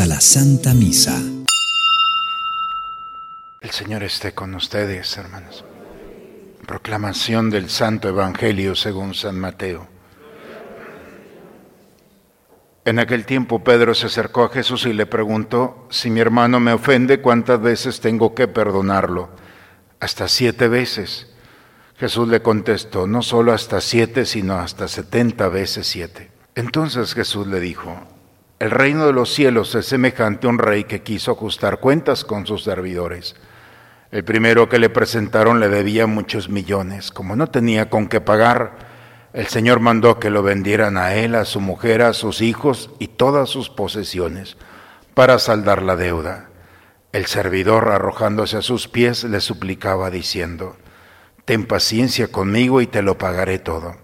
A la Santa Misa. El Señor esté con ustedes, hermanos. Proclamación del Santo Evangelio según San Mateo. En aquel tiempo Pedro se acercó a Jesús y le preguntó, si mi hermano me ofende, ¿cuántas veces tengo que perdonarlo? Hasta siete veces. Jesús le contestó, no solo hasta siete, sino hasta setenta veces siete. Entonces Jesús le dijo, el reino de los cielos es semejante a un rey que quiso ajustar cuentas con sus servidores. El primero que le presentaron le debía muchos millones. Como no tenía con qué pagar, el Señor mandó que lo vendieran a él, a su mujer, a sus hijos y todas sus posesiones para saldar la deuda. El servidor, arrojándose a sus pies, le suplicaba diciendo, Ten paciencia conmigo y te lo pagaré todo.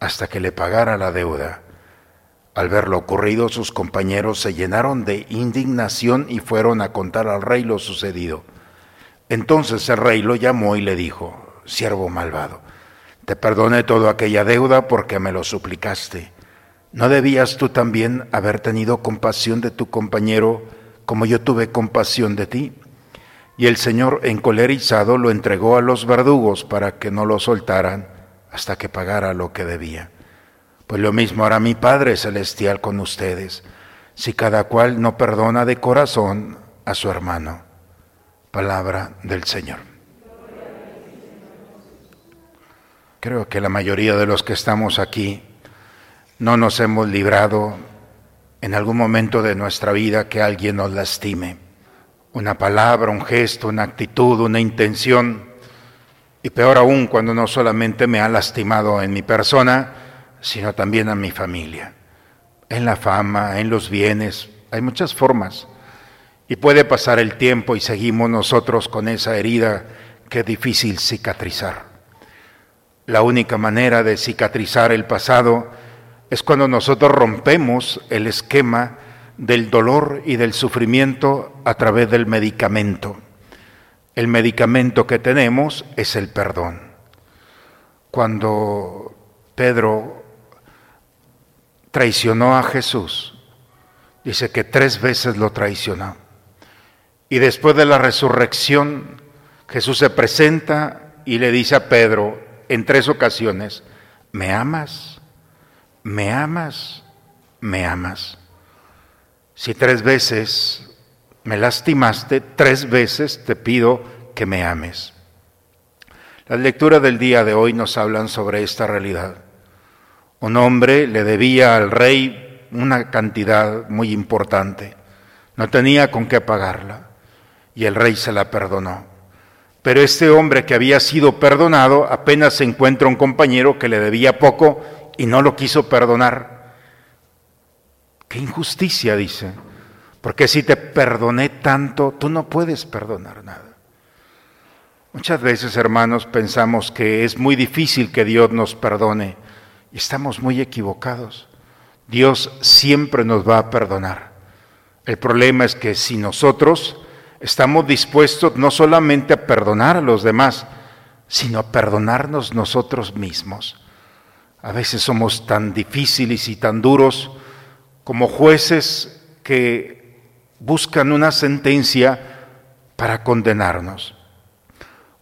hasta que le pagara la deuda. Al ver lo ocurrido, sus compañeros se llenaron de indignación y fueron a contar al rey lo sucedido. Entonces el rey lo llamó y le dijo, siervo malvado, te perdoné toda aquella deuda porque me lo suplicaste. ¿No debías tú también haber tenido compasión de tu compañero como yo tuve compasión de ti? Y el Señor, encolerizado, lo entregó a los verdugos para que no lo soltaran hasta que pagara lo que debía. Pues lo mismo hará mi Padre Celestial con ustedes, si cada cual no perdona de corazón a su hermano. Palabra del Señor. Creo que la mayoría de los que estamos aquí no nos hemos librado en algún momento de nuestra vida que alguien nos lastime una palabra, un gesto, una actitud, una intención, y peor aún cuando no solamente me ha lastimado en mi persona, sino también a mi familia, en la fama, en los bienes, hay muchas formas. Y puede pasar el tiempo y seguimos nosotros con esa herida que es difícil cicatrizar. La única manera de cicatrizar el pasado es cuando nosotros rompemos el esquema del dolor y del sufrimiento a través del medicamento. El medicamento que tenemos es el perdón. Cuando Pedro traicionó a Jesús, dice que tres veces lo traicionó. Y después de la resurrección, Jesús se presenta y le dice a Pedro en tres ocasiones, ¿me amas? ¿Me amas? ¿Me amas? Si tres veces me lastimaste, tres veces te pido que me ames. Las lecturas del día de hoy nos hablan sobre esta realidad. Un hombre le debía al rey una cantidad muy importante. No tenía con qué pagarla y el rey se la perdonó. Pero este hombre que había sido perdonado apenas se encuentra un compañero que le debía poco y no lo quiso perdonar. Qué injusticia, dice. Porque si te perdoné tanto, tú no puedes perdonar nada. Muchas veces, hermanos, pensamos que es muy difícil que Dios nos perdone y estamos muy equivocados. Dios siempre nos va a perdonar. El problema es que si nosotros estamos dispuestos no solamente a perdonar a los demás, sino a perdonarnos nosotros mismos. A veces somos tan difíciles y tan duros como jueces que buscan una sentencia para condenarnos.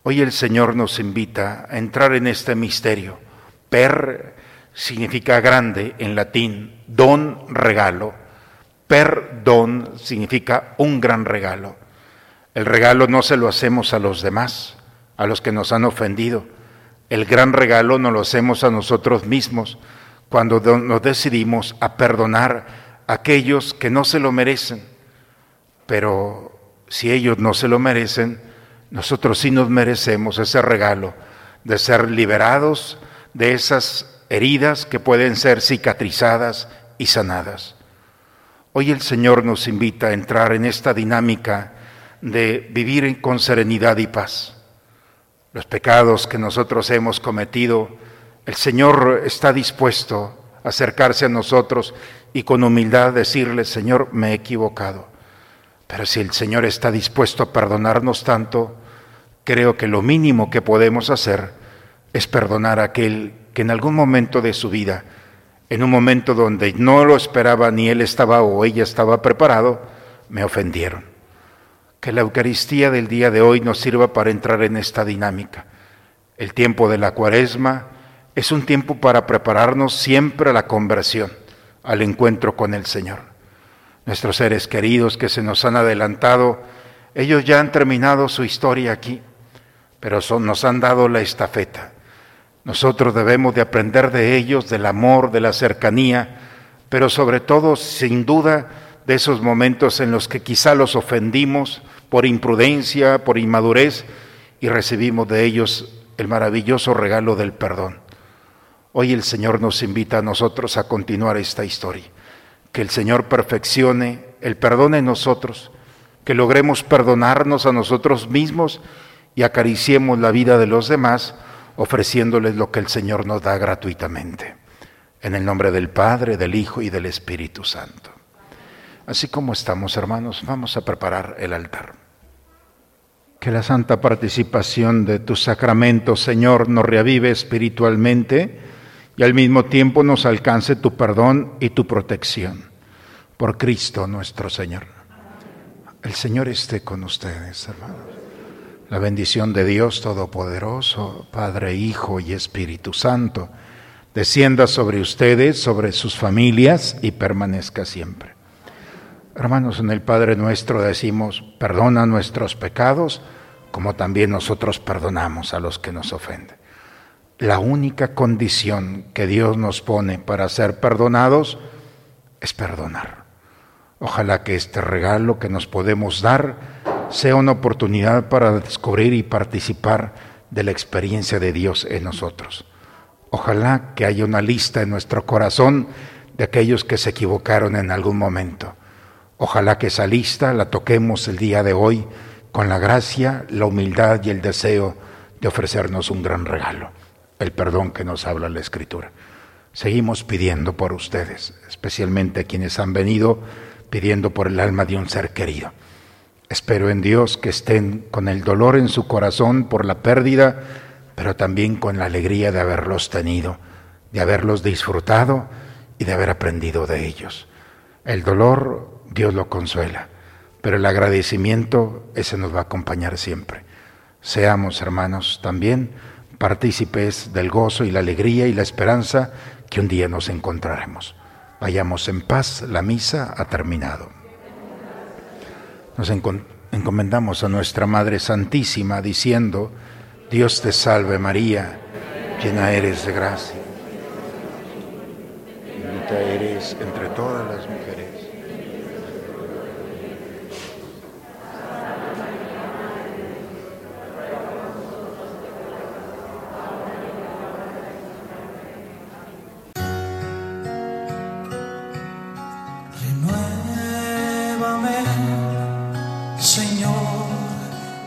Hoy el Señor nos invita a entrar en este misterio. Per significa grande en latín, don regalo. Per don significa un gran regalo. El regalo no se lo hacemos a los demás, a los que nos han ofendido. El gran regalo nos lo hacemos a nosotros mismos cuando nos decidimos a perdonar a aquellos que no se lo merecen. Pero si ellos no se lo merecen, nosotros sí nos merecemos ese regalo de ser liberados de esas heridas que pueden ser cicatrizadas y sanadas. Hoy el Señor nos invita a entrar en esta dinámica de vivir con serenidad y paz. Los pecados que nosotros hemos cometido, el Señor está dispuesto a acercarse a nosotros y con humildad decirle, Señor, me he equivocado. Pero si el Señor está dispuesto a perdonarnos tanto, creo que lo mínimo que podemos hacer es perdonar a aquel que en algún momento de su vida en un momento donde no lo esperaba ni él estaba o ella estaba preparado, me ofendieron. Que la Eucaristía del día de hoy nos sirva para entrar en esta dinámica. El tiempo de la cuaresma es un tiempo para prepararnos siempre a la conversión, al encuentro con el Señor. Nuestros seres queridos que se nos han adelantado, ellos ya han terminado su historia aquí, pero nos han dado la estafeta nosotros debemos de aprender de ellos, del amor, de la cercanía, pero sobre todo, sin duda, de esos momentos en los que quizá los ofendimos por imprudencia, por inmadurez, y recibimos de ellos el maravilloso regalo del perdón. Hoy el Señor nos invita a nosotros a continuar esta historia, que el Señor perfeccione el perdón en nosotros, que logremos perdonarnos a nosotros mismos y acariciemos la vida de los demás, ofreciéndoles lo que el Señor nos da gratuitamente. En el nombre del Padre, del Hijo y del Espíritu Santo. Así como estamos, hermanos, vamos a preparar el altar. Que la santa participación de tus sacramentos, Señor, nos reavive espiritualmente y al mismo tiempo nos alcance tu perdón y tu protección. Por Cristo nuestro Señor. El Señor esté con ustedes, hermanos. La bendición de Dios Todopoderoso, Padre, Hijo y Espíritu Santo, descienda sobre ustedes, sobre sus familias y permanezca siempre. Hermanos, en el Padre nuestro decimos, perdona nuestros pecados, como también nosotros perdonamos a los que nos ofenden. La única condición que Dios nos pone para ser perdonados es perdonar. Ojalá que este regalo que nos podemos dar sea una oportunidad para descubrir y participar de la experiencia de Dios en nosotros. Ojalá que haya una lista en nuestro corazón de aquellos que se equivocaron en algún momento. Ojalá que esa lista la toquemos el día de hoy con la gracia, la humildad y el deseo de ofrecernos un gran regalo, el perdón que nos habla la Escritura. Seguimos pidiendo por ustedes, especialmente quienes han venido pidiendo por el alma de un ser querido. Espero en Dios que estén con el dolor en su corazón por la pérdida, pero también con la alegría de haberlos tenido, de haberlos disfrutado y de haber aprendido de ellos. El dolor Dios lo consuela, pero el agradecimiento ese nos va a acompañar siempre. Seamos, hermanos, también partícipes del gozo y la alegría y la esperanza que un día nos encontraremos. Vayamos en paz, la misa ha terminado. Nos encomendamos a nuestra Madre Santísima diciendo, Dios te salve María, llena eres de gracia. Bendita eres entre todas las mujeres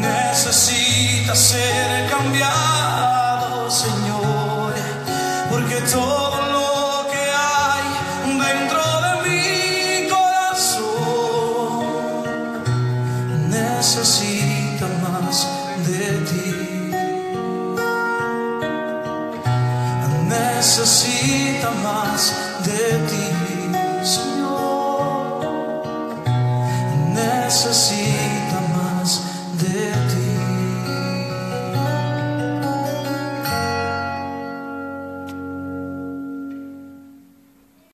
necesita ser cambiado, Señor, porque todo lo que hay dentro de mi corazón necesita más de ti. Necesita más